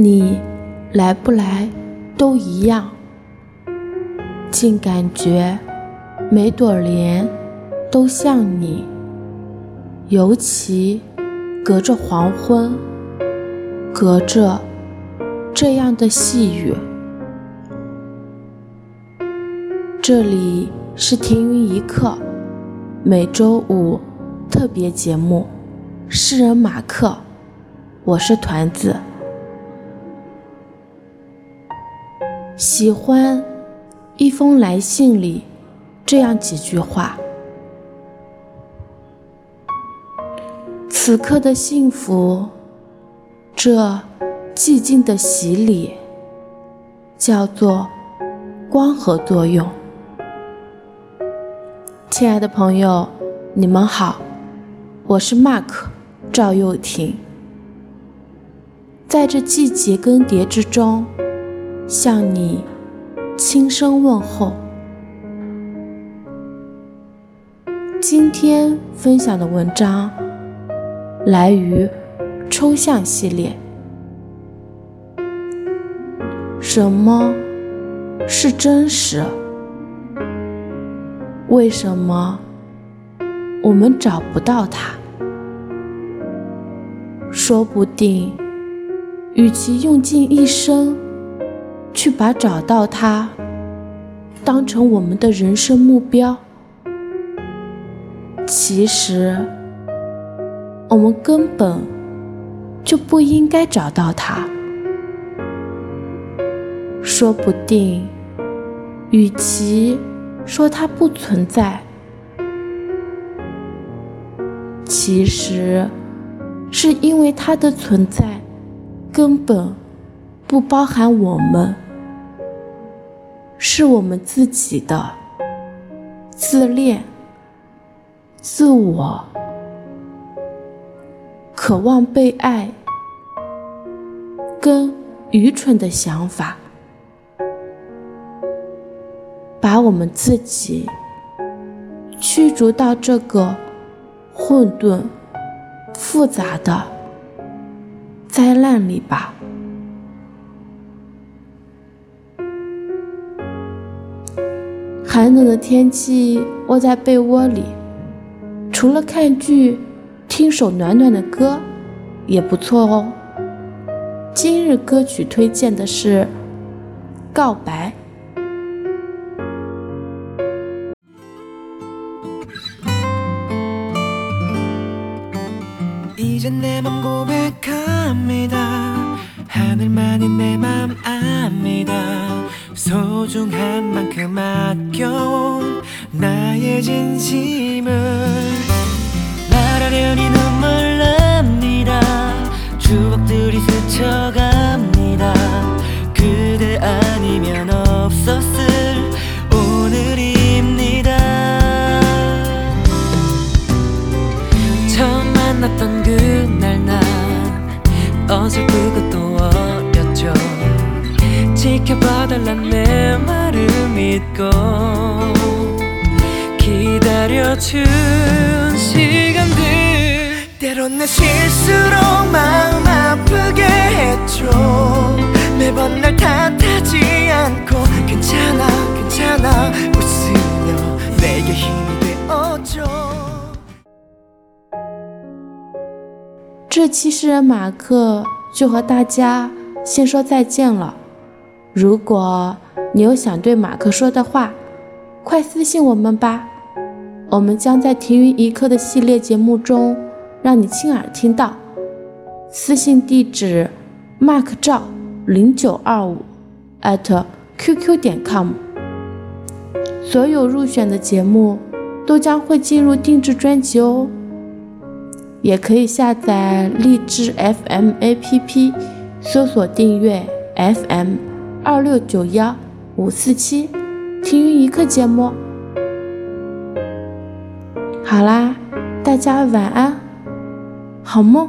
你来不来都一样，竟感觉每朵莲都像你，尤其隔着黄昏，隔着这样的细雨。这里是停云一刻，每周五特别节目，诗人马克，我是团子。喜欢一封来信里这样几句话：此刻的幸福，这寂静的洗礼，叫做光合作用。亲爱的朋友，你们好，我是 Mark 赵又廷，在这季节更迭之中。向你轻声问候。今天分享的文章来于抽象系列。什么是真实？为什么我们找不到它？说不定，与其用尽一生。去把找到它当成我们的人生目标，其实我们根本就不应该找到它。说不定，与其说它不存在，其实是因为它的存在根本不包含我们。是我们自己的自恋、自我、渴望被爱跟愚蠢的想法，把我们自己驱逐到这个混沌、复杂的灾难里吧。寒冷的天气，窝在被窝里，除了看剧、听首暖暖的歌，也不错哦。今日歌曲推荐的是《告白》。 만큼 아껴온 진심을 말하려니 눈물 납니다. 추억들이 스쳐갑니다. 그대 아니면 없었을 오늘입니다. 처음 만났던 그날 난 어설프고 또 어렸죠. 지켜봐달란 내 말을 믿고 기다려준 시간들 때론 내 실수로 마음 아프게 했죠 매번 날 탓하지 않고 괜찮아 괜찮아 웃으며 내게 힘이 되었죠 这期诗人马克就和大家先说再见了。如果你有想对马克说的话，快私信我们吧， 我们将在停云一刻的系列节目中让你亲耳听到。私信地址：mark 赵零九二五 at qq 点 com。所有入选的节目都将会进入定制专辑哦。也可以下载荔枝 FM APP，搜索订阅 FM。二六九幺五四七，听云一刻节目。好啦，大家晚安，好梦。